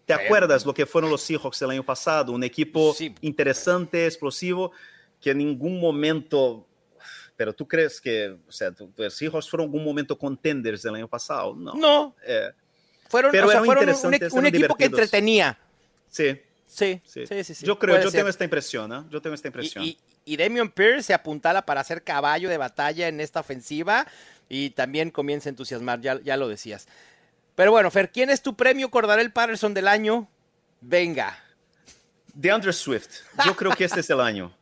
¿Te acuerdas lo que fueron los Seahawks el año pasado? Un equipo Sí. interesante, explosivo, que en ningún momento. Pero tú crees que, o sea, los Seahawks fueron algún momento contenders del año pasado? No. no, Eh, fueron, Pero o sea, fueron un, equipo que entretenía. sí, Sí, sí, sí, sí. sí, Yo creo, puede yo ser. tengo esta impresión, ¿eh? Yo tengo esta impresión. Y, y, y Damian Pierce se apuntala para ser caballo de batalla en esta ofensiva y también comienza a entusiasmar, ya, ya lo decías. Pero bueno, Fer, ¿quién es tu premio Cordarel Patterson del año? Venga. DeAndre Swift, yo creo que este es el año.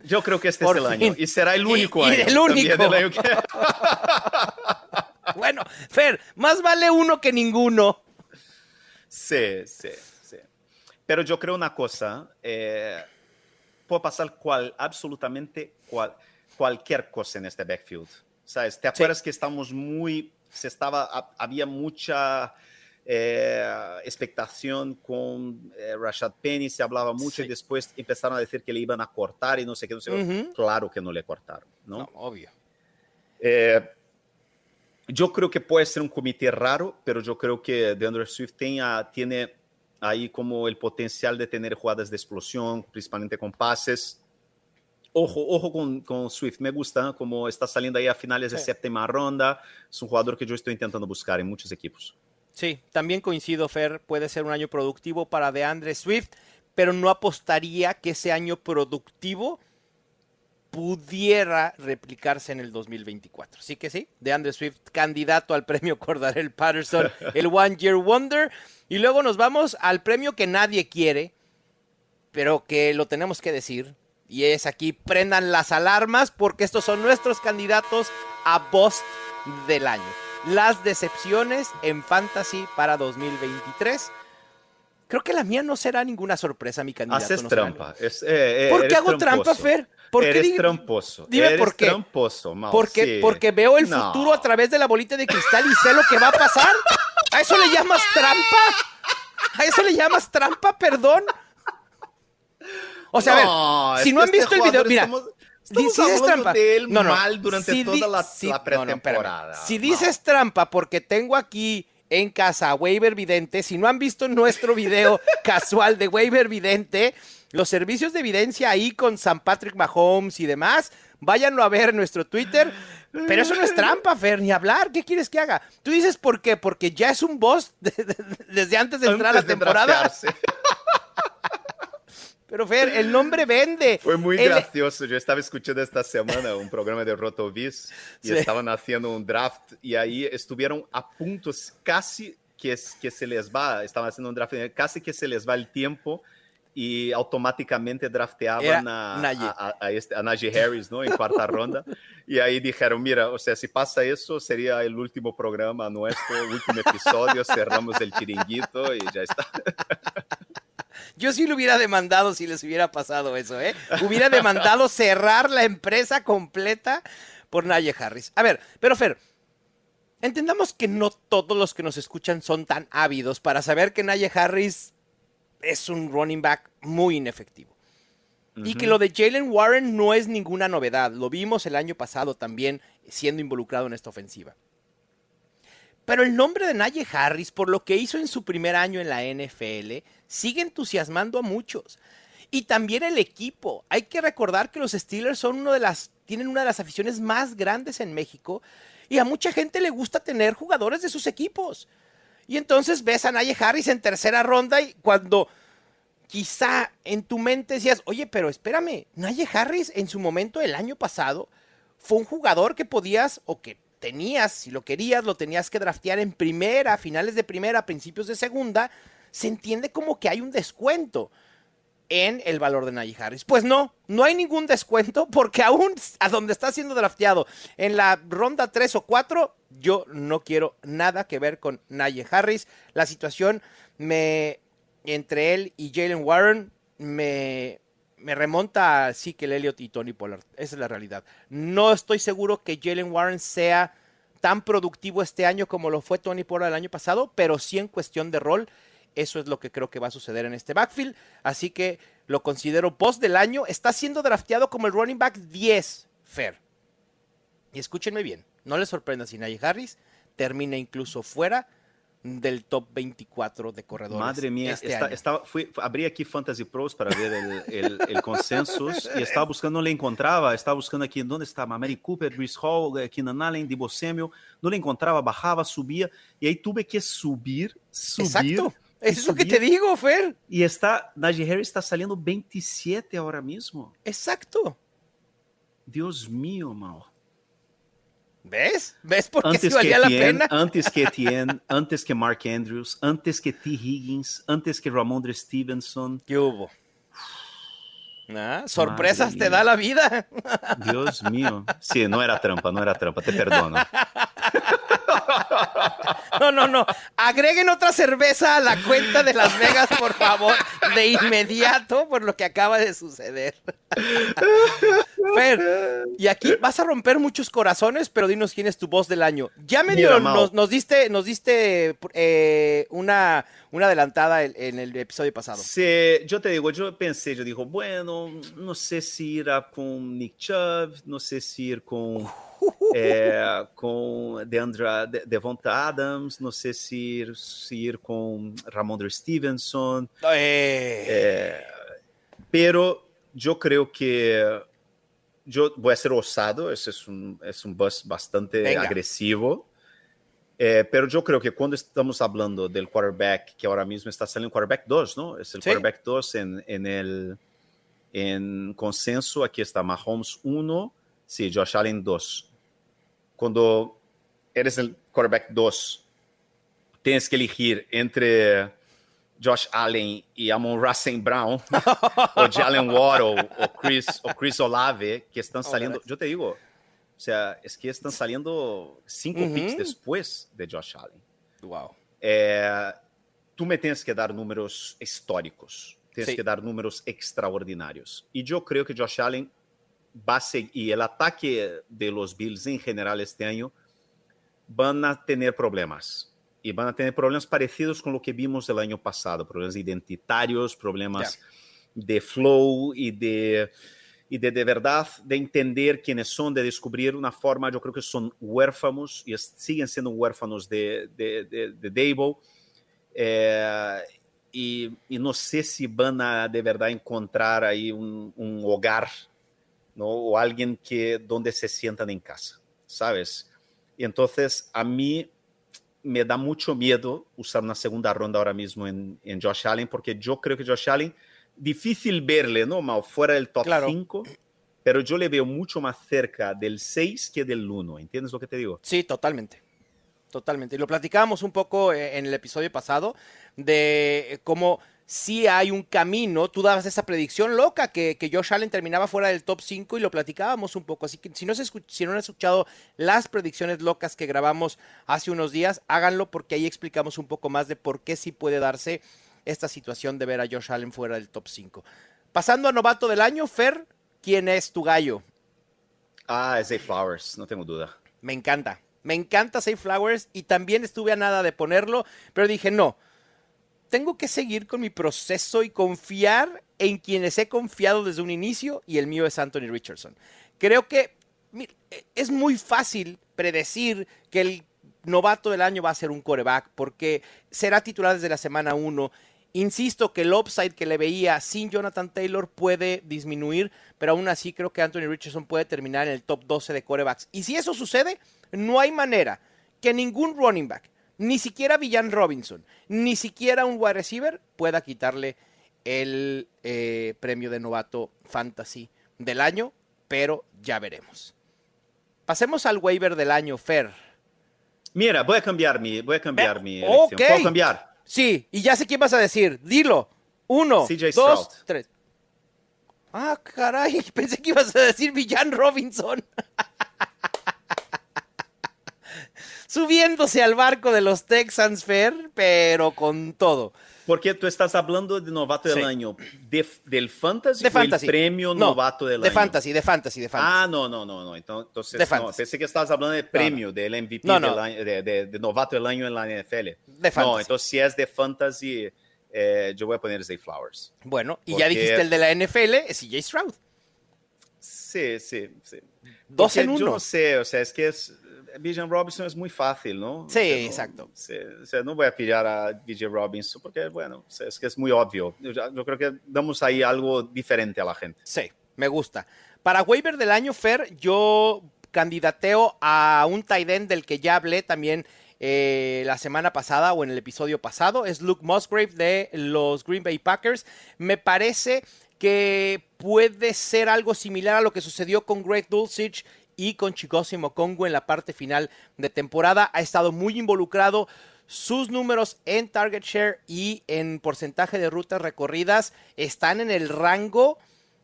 Yo creo que este Por es el fin. año. Y será el Y- único y año. el también único. del año que- Bueno, Fer, más vale uno que ninguno. Sí, sí, sí. Pero yo creo una cosa, eh, puede pasar cual, absolutamente cual, cualquier cosa en este backfield. ¿Sabes? ¿Te acuerdas que estamos muy, se estaba, ha- había mucha eh, expectación con eh, Rashad Penny, se hablaba mucho Sí. y después empezaron a decir que le iban a cortar y no sé qué, no sé qué. Ujú. Claro que no le cortaron, ¿no? No, obvio. Eh, yo creo que puede ser un comité raro, pero yo creo que DeAndre Swift tenha- tiene ahí como el potencial de tener jugadas de explosión, principalmente con pases. Ojo, ojo con, con Swift, me gusta como está saliendo ahí a finales de Sí. séptima ronda. Es un jugador que yo estoy intentando buscar en muchos equipos. Sí, también coincido, Fer, puede ser un año productivo para DeAndre Swift, pero no apostaría que ese año productivo pudiera replicarse en el 2024. Sí que sí, DeAndre Swift, candidato al premio Cordarel Patterson, el One Year Wonder. Y luego nos vamos al premio que nadie quiere, pero que lo tenemos que decir. Y es aquí, prendan las alarmas porque estos son nuestros candidatos a Bust del año. Las decepciones en Fantasy para 2023. Creo que la mía no será ninguna sorpresa, mi candidato. Haces no trampa. Es, eh, eh, ¿Por qué hago trampa. Fer? ¿Por qué eres tramposo. Dime eres por qué. tramposo, Mau, Porque, sí. porque veo el No. futuro a través de la bolita de cristal y sé lo que va a pasar. ¿A eso le llamas trampa? ¿A eso le llamas trampa, perdón? O sea, a ver, si no han este visto el video, mira, estamos- estamos si dices trampa. de él No, no, mal durante si di- toda la, si- la no. Si dices trampa porque tengo aquí en casa a Waiver Vidente, si no han visto nuestro video casual de Waiver Vidente, los servicios de evidencia ahí con San Patrick Mahomes y demás, váyanlo a ver en nuestro Twitter. Pero eso no es trampa, Fer, ni hablar. ¿Qué quieres que haga? Tú dices por qué, porque ya es un boss de- de- de- desde antes de entrar a la temporada. Pero Fer, el nombre vende. Fue muy El- gracioso. Yo estaba escuchando esta semana un programa de Rotoviz y Sí. estaban haciendo un draft y ahí estuvieron a puntos casi que, es- que se les va, estaban haciendo un draft, casi que se les va el tiempo y automáticamente drafteaban a, a- a este, a Najee Harris, ¿no? En cuarta ronda. Y ahí dijeron, mira, o sea, si pasa eso, sería el último programa nuestro, el último episodio, cerramos el chiringuito y ya está. Yo sí lo hubiera demandado si les hubiera pasado eso, ¿eh? Hubiera demandado cerrar la empresa completa por Naye Harris. A ver, pero Fer, entendamos que no todos los que nos escuchan son tan ávidos para saber que Naye Harris es un running back muy inefectivo. Y que lo de Jalen Warren no es ninguna novedad. Lo vimos el año pasado también siendo involucrado en esta ofensiva. Pero el nombre de Najee Harris, por lo que hizo en su primer año en la NFL, sigue entusiasmando a muchos. Y también el equipo. Hay que recordar que los Steelers son uno de las, tienen una de las aficiones más grandes en México. Y a mucha gente le gusta tener jugadores de sus equipos. Y entonces ves a Najee Harris en tercera ronda y cuando quizá en tu mente decías, oye, pero espérame, Najee Harris en su momento el año pasado fue un jugador que podías o que tenías, si lo querías, lo tenías que draftear en primera, finales de primera, principios de segunda, se entiende como que hay un descuento en el valor de Najee Harris. Pues no, no hay ningún descuento porque aún a donde está siendo drafteado en la ronda 3 o 4, yo no quiero nada que ver con Najee Harris. La situación me entre él y Jalen Warren me, me remonta a Ezekiel Elliott y Tony Pollard. Esa es la realidad. No estoy seguro que Jalen Warren sea tan productivo este año como lo fue Tony Pollard el año pasado, pero sí en cuestión de rol eso es lo que creo que va a suceder en este backfield. Así que lo considero post del año. Está siendo drafteado como el running back 10, Fair. Y escúchenme bien, no les sorprenda si Najee Harris termina incluso fuera del top 24 de corredores. Madre mía, este está, estaba, fui, abrí aquí Fantasy Pros para ver el, el, el consensus y estaba buscando, no le encontraba, estaba buscando aquí, ¿dónde está? Mary Cooper, Bruce Hall, Keenan Allen, Debo Samuel, no le encontraba, bajaba, subía y ahí tuve que subir, subir. Exacto. Eso es lo que te digo, Fer. Y está, Najee Harris está saliendo 27 ahora mismo. Exacto. Dios mío, Mau. ¿Ves? ¿Ves por qué sí Antes que, valía la Etienne, pena? antes que Etienne, antes que Mark Andrews, antes que T. Higgins, antes que Ramondre Stevenson. ¿Qué hubo? Ah, sorpresas Madre te mía. da la vida. Dios mío. Sí, no era trampa, no era trampa, te perdono. No, no, no. Agreguen otra cerveza a la cuenta de Las Vegas, por favor, de inmediato, por lo que acaba de suceder. Fer, y aquí vas a romper muchos corazones, pero dinos quién es tu voz del año. Ya Mao. nos, nos diste, nos diste eh, una, una adelantada en, en el episodio pasado. Sí, yo te digo, yo pensé, yo digo, bueno, no sé si ir a con Nick Chubb, no sé si ir con, con Deandra, De- Devonta Adams, no sé si ir, si ir con Ramondre Stevenson. Pero yo creo que yo voy a ser osado, ese es un, es un bus bastante Venga. agresivo. Eh, pero yo creo que cuando estamos hablando del quarterback, que ahora mismo está saliendo quarterback 2, ¿no? Es el Sí. quarterback 2 en, en el en consenso. Aquí está Mahomes 1, sí, Josh Allen 2. Cuando eres el quarterback 2, tienes que elegir entre Josh Allen y Amon Russell Brown, o Jalen Waddle, o Chris, o Chris Olave, que están saliendo. Yo te digo, o sea, es que están saliendo cinco Ujú. picks después de Josh Allen. wow. Eh, tú me tienes que dar números históricos, tienes Sí. que dar números extraordinarios. Y yo creo que Josh Allen va a seguir, y el ataque de los Bills en general este año van a tener problemas. Y van a tener problemas parecidos con lo que vimos el año pasado, problemas identitarios, problemas de flow y de, y de de verdad de entender quiénes son, de descubrir una forma, yo creo que son huérfanos y es- siguen siendo huérfanos de, de, de, de Dable. Eh, y, y no sé si van a de verdad encontrar ahí un, un hogar, ¿no? O alguien que donde se sientan en casa, ¿sabes? Y entonces a mí me da mucho miedo usar una segunda ronda ahora mismo en, en Josh Allen, porque yo creo que Josh Allen, difícil verle, ¿no? Mal fuera del top Claro. 5, pero yo le veo mucho más cerca del 6 que del 1, ¿entiendes lo que te digo? Sí, totalmente. Totalmente. Y lo platicábamos un poco eh, en el episodio pasado de cómo si hay un camino, tú dabas esa predicción loca que, que Josh Allen terminaba fuera del top 5 y lo platicábamos un poco. Así que si no, se si no han escuchado las predicciones locas que grabamos hace unos días, háganlo porque ahí explicamos un poco más de por qué sí puede darse esta situación de ver a Josh Allen fuera del top 5. Pasando a novato del año, Fer, ¿quién es tu gallo? Ah, es Zay Flowers, no tengo duda. Me encanta. Me encanta Safe Flowers y también estuve a nada de ponerlo, pero dije no. Tengo que seguir con mi proceso y confiar en quienes he confiado desde un inicio y el mío es Anthony Richardson. Creo que mira, es muy fácil predecir que el novato del año va a ser un coreback porque será titular desde la semana 1. Insisto que el upside que le veía sin Jonathan Taylor puede disminuir, pero aún así creo que Anthony Richardson puede terminar en el top 12 de corebacks. Y si eso sucede, no hay manera que ningún running back, ni siquiera Villan Robinson, ni siquiera un wide receiver pueda quitarle el eh, premio de novato fantasy del año, pero ya veremos. Pasemos al waiver del año, Fer. Mira, voy a cambiar mi, voy a cambiar mi elección. ¿Puedo cambiar? Sí, y ya sé quién vas a decir. Dilo. Uno, CJ dos, Stroud. tres. Ah, caray, pensé que ibas a decir Villan Robinson. Subiéndose al barco de los Texans, Fer, pero con todo. Porque tú estás hablando de novato del Sí. año de, del fantasy, De o fantasy. el premio No, novato del de año. fantasy, de fantasy, de fantasy. Ah, no, no, no, no. Entonces, De no, fantasy. pensé que estabas hablando de premio, del MVP del año- de, novato del año en la NFL. De fantasy. No, entonces si es de fantasy, eh, yo voy a poner Zay Flowers. Bueno, y ya dijiste el de la NFL, es CJ Stroud. Sí, sí, sí. Dos Porque en Yo uno. no sé, o sea, es que es, Bijan Robinson es muy fácil, ¿no? O Sí, sea, no- exacto. sí, o sea, no voy a pillar a Bijan Robinson porque, bueno, o sea, es que es muy obvio. Yo creo que damos ahí algo diferente a la gente. Sí, me gusta. Para waiver del año, Fer, yo candidateo a un tight end del que ya hablé también eh, la semana pasada o en el episodio pasado. Es Luke Musgrave de los Green Bay Packers. Me parece que puede ser algo similar a lo que sucedió con Greg Dulcich y con Chigosi Mokongo en la parte final de temporada. Ha estado muy involucrado. Sus números en target share y en porcentaje de rutas recorridas están en el rango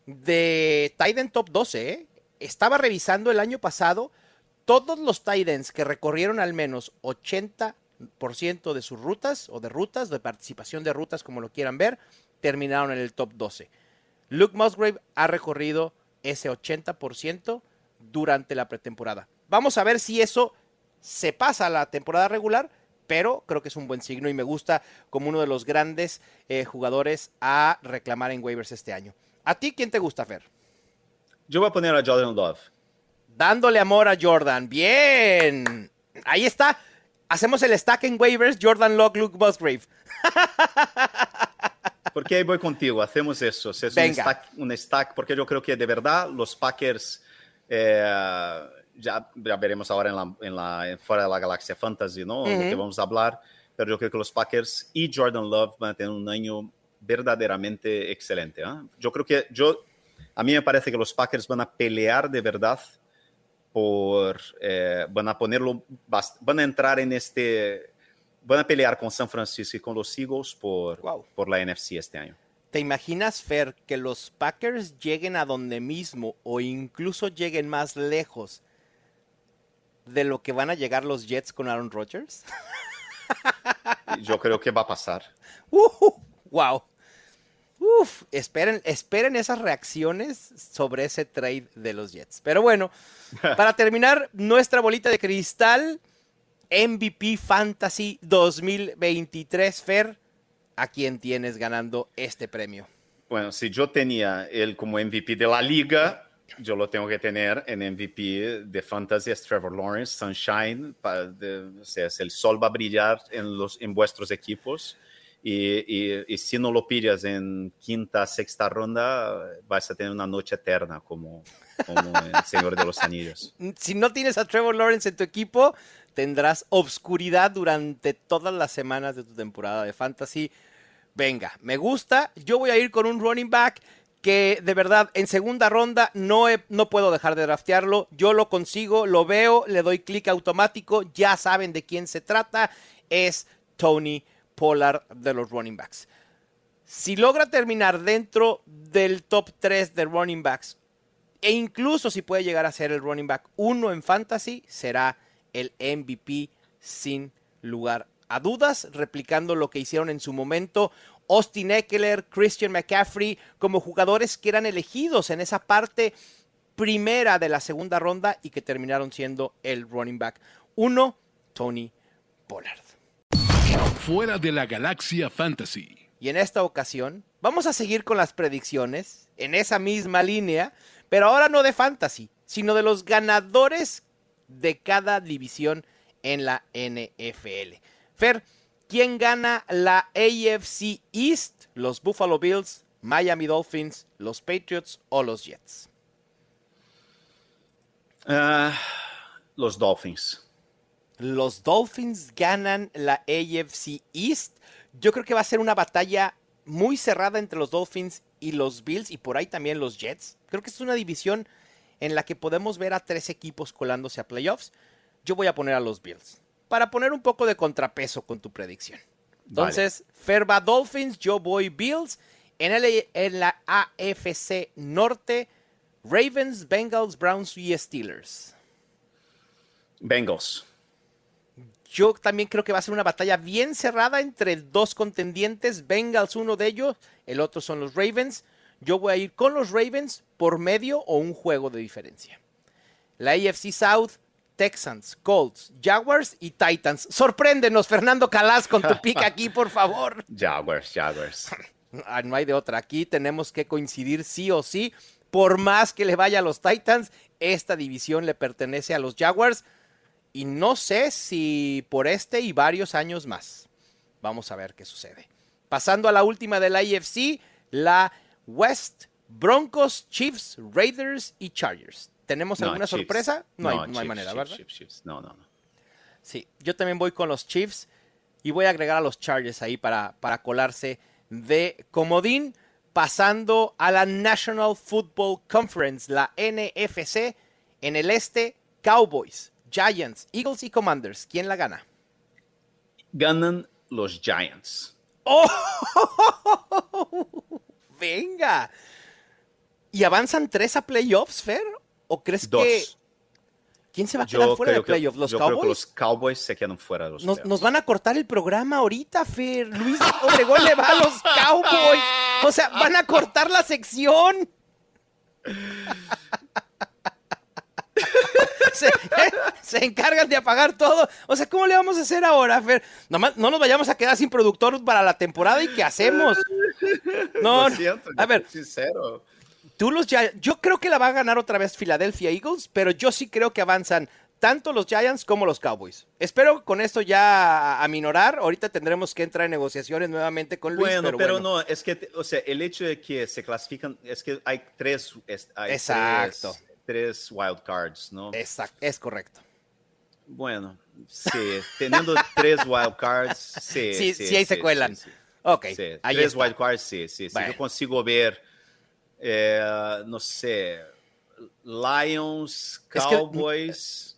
de Titan Top 12. ¿eh? Estaba revisando el año pasado todos los Titans que recorrieron al menos 80% de sus rutas o de rutas, de participación de rutas, como lo quieran ver, terminaron en el top 12. Luke Musgrave ha recorrido ese 80% durante la pretemporada. Vamos a ver si eso se pasa a la temporada regular, pero creo que es un buen signo y me gusta como uno de los grandes eh, jugadores a reclamar en waivers este año. ¿A ti quién te gusta, Fer? Yo voy a poner a Jordan Love. Dándole amor a Jordan. Bien. Ahí está. Hacemos el stack en waivers. Jordan Locke, Luke Musgrave. Porque ahí voy contigo, hacemos eso. es un Venga. stack, un stack, porque yo creo que de verdad los Packers, eh, ya, ya veremos ahora en la, en la- en fuera de la galaxia fantasy, ¿no? Que vamos a hablar, pero yo creo que los Packers y Jordan Love van a tener un año verdaderamente excelente. ¿ah? Yo creo que yo, a mí me parece que los Packers van a pelear de verdad por, eh, van a ponerlo, van a entrar en este, van a pelear con San Francisco y con los Eagles por, Wow. por la NFC este año. ¿Te imaginas, Fer, que los Packers lleguen a donde mismo o incluso lleguen más lejos de lo que van a llegar los Jets con Aaron Rodgers? Yo creo que va a pasar. Uh, wow. Uf, esperen, esperen esas reacciones sobre ese trade de los Jets. Pero bueno, para terminar nuestra bolita de cristal, MVP Fantasy 2023, Fer, ¿a quién tienes ganando este premio? Bueno, si yo tenía él como MVP de la liga, yo lo tengo que tener en MVP de Fantasy, es Trevor Lawrence, Sunshine, pa- de- o sea, el sol va a brillar en, los, en vuestros equipos. Y- y si no lo pillas en quinta, sexta ronda, vas a tener una noche eterna como, como el Señor de los Anillos. Si no tienes a Trevor Lawrence en tu equipo, tendrás obscuridad durante todas las semanas de tu temporada de Fantasy. Venga, me gusta. Yo voy a ir con un running back que de verdad en segunda ronda no, no puedo dejar de draftearlo. Yo lo consigo, lo veo, le doy clic automático. Ya saben de quién se trata. Es Tony Pollard de los running backs. Si logra terminar dentro del top 3 de running backs, e incluso si puede llegar a ser el running back 1 en fantasy, será el MVP sin lugar a dudas, replicando lo que hicieron en su momento Austin Eckler, Christian McCaffrey, como jugadores que eran elegidos en esa parte primera de la segunda ronda y que terminaron siendo el running back 1, Tony Pollard. Fuera de la galaxia Fantasy. Y en esta ocasión vamos a seguir con las predicciones en esa misma línea, pero ahora no de fantasy, sino de los ganadores de cada división en la NFL. Fer, ¿quién gana la AFC East? ¿Los Buffalo Bills, Miami Dolphins, los Patriots o los Jets? Ah, los Dolphins. Los Dolphins ganan la AFC East. Yo creo que va a ser una batalla muy cerrada entre los Dolphins y los Bills y por ahí también los Jets. Creo que es una división en la que podemos ver a tres equipos colándose a playoffs. Yo voy a poner a los Bills para poner un poco de contrapeso con tu predicción. Entonces, Ferba Dolphins, yo voy Bills. En, el, en la AFC Norte, Ravens, Bengals, Browns y Steelers. Bengals. Yo también creo que va a ser una batalla bien cerrada entre dos contendientes. Bengals, uno de ellos, el otro son los Ravens. Yo voy a ir con los Ravens por medio o un juego de diferencia. La AFC South, Texans, Colts, Jaguars y Titans. Sorpréndenos, Fernando Calas, con tu pick aquí, por favor. Jaguars, Jaguars. Ah, no hay de otra. Aquí tenemos que coincidir sí o sí. Por más que le vaya a los Titans, esta división le pertenece a los Jaguars. Y no sé si por este y varios años más. Vamos a ver qué sucede. Pasando a la última de la IFC, la West, Broncos, Chiefs, Raiders y Chargers. ¿Tenemos No, alguna Chiefs. sorpresa? No, hay, no hay Chiefs, manera, Chiefs, ¿verdad? Chiefs. No, no, no. Sí, yo también voy con los Chiefs y voy a agregar a los Chargers ahí para, para colarse de comodín, pasando a la National Football Conference, la NFC, en el este, Cowboys, Giants, Eagles y Commanders. ¿Quién la gana? Ganan los Giants. Venga. ¿Y avanzan tres a playoffs, Fer? ¿O crees Dos. que... ¿Quién se va a quedar Yo fuera de playoffs? ¿Los yo creo que Cowboys? los Cowboys se quedan fuera de los Nos, playoffs. nos van a cortar el programa ahorita, Fer. Luis Obregón le va a los Cowboys. O sea, van a cortar la sección. Se, se encargan de apagar todo. O sea, ¿cómo le vamos a hacer ahora, Fer? Nomás, no nos vayamos a quedar sin productor para la temporada y ¿qué hacemos? No, Lo siento, a ver, sincero. Tú los yo creo que la va a ganar otra vez Philadelphia Eagles, pero yo sí creo que avanzan tanto los Giants como los Cowboys. Espero con esto ya aminorar. Ahorita tendremos que entrar en negociaciones nuevamente con Luis. Bueno, pero, pero, bueno. no, es que, o sea, el hecho de que se clasifican, es que hay tres, es- hay Exacto. tres, tres wild cards, ¿no? Exacto, es correcto. Bueno, sí, teniendo tres wild cards, sí. Sí, sí, ahí se cuelan. sí, sí. Ok, Sí, ahí tres está. wild cards, sí, sí. sí. Bueno. Yo consigo ver, eh, no sé, Lions, Es que- Cowboys.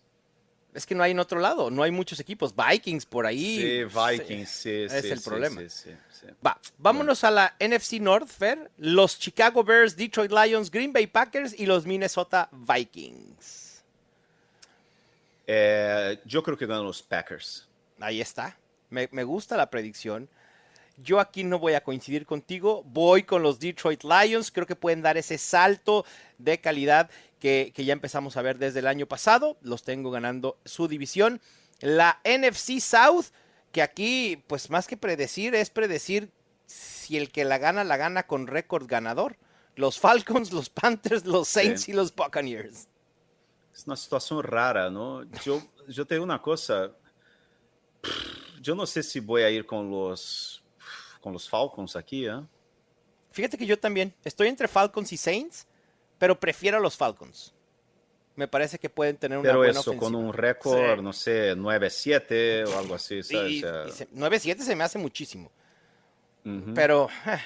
Es que no hay en otro lado, no hay muchos equipos. Vikings por ahí. Sí, Vikings, sí, es sí, el sí, problema. sí, sí. Va, vámonos a la NFC North, Fer. Los Chicago Bears, Detroit Lions, Green Bay Packers y los Minnesota Vikings. Eh, yo creo que ganan los Packers. Ahí está. Me, me gusta la predicción. Yo aquí no voy a coincidir contigo. Voy con los Detroit Lions. Creo que pueden dar ese salto de calidad que, que ya empezamos a ver desde el año pasado. Los tengo ganando su división. La NFC South, que aquí, pues más que predecir, es predecir si el que la gana, la gana con récord ganador. Los Falcons, los Panthers, los Saints Sí. y los Buccaneers. Es una situación rara, ¿no? Yo, yo te digo una cosa. Yo no sé si voy a ir con los, con los Falcons aquí, ¿eh? Fíjate que yo también estoy entre Falcons y Saints, pero prefiero a los Falcons. Me parece que pueden tener una Pero buena eso, con un récord, Sí. no sé, 9-7 o algo así, Y- ¿sabes? y- O sea, y se- 9-7 se me hace muchísimo. Pero, eh,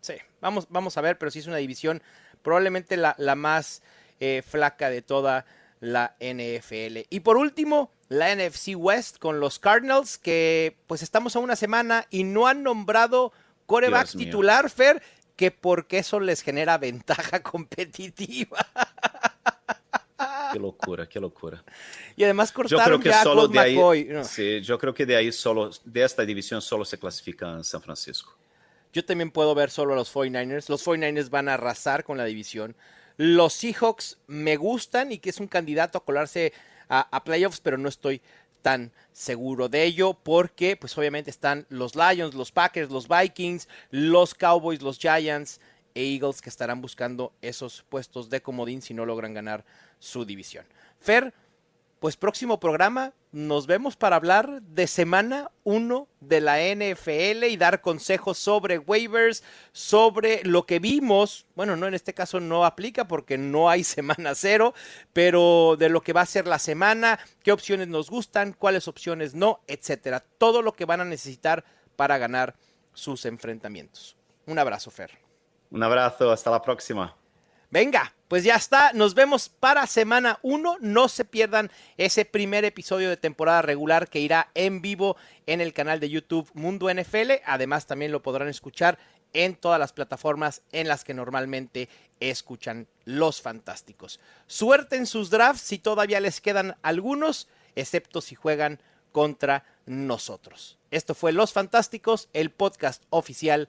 sí, vamos, vamos a ver, pero sí es una división probablemente la, la más eh, flaca de toda la NFL. Y por último, la NFC West con los Cardinals, que pues estamos a una semana y no han nombrado coreback Dios mío. titular, Fer, que porque eso les genera ventaja competitiva. Qué locura, qué locura. Y además Yo cortaron creo que ya solo Colt de ahí, McCoy. No. sí, yo creo que de ahí solo, de esta división solo se clasifican San Francisco. Yo también puedo ver solo a los 49ers. Los 49ers van a arrasar con la división. Los Seahawks me gustan y que es un candidato a colarse a, a playoffs, pero no estoy tan seguro de ello porque pues obviamente están los Lions, los Packers, los Vikings, los Cowboys, los Giants e Eagles que estarán buscando esos puestos de comodín si no logran ganar su división. Fer, pues próximo programa nos vemos para hablar de semana 1 de la NFL y dar consejos sobre waivers, sobre lo que vimos. Bueno, no en este caso no aplica porque no hay semana cero, pero de lo que va a ser la semana, qué opciones nos gustan, cuáles opciones no, etcétera. Todo lo que van a necesitar para ganar sus enfrentamientos. Un abrazo, Fer. Un abrazo, hasta la próxima. Venga, pues ya está. Nos vemos para semana 1. No se pierdan ese primer episodio de temporada regular que irá en vivo en el canal de YouTube Mundo NFL. Además, también lo podrán escuchar en todas las plataformas en las que normalmente escuchan los fantásticos. Suerte en sus drafts si todavía les quedan algunos, excepto si juegan contra nosotros. Esto fue Los Fantásticos, el podcast oficial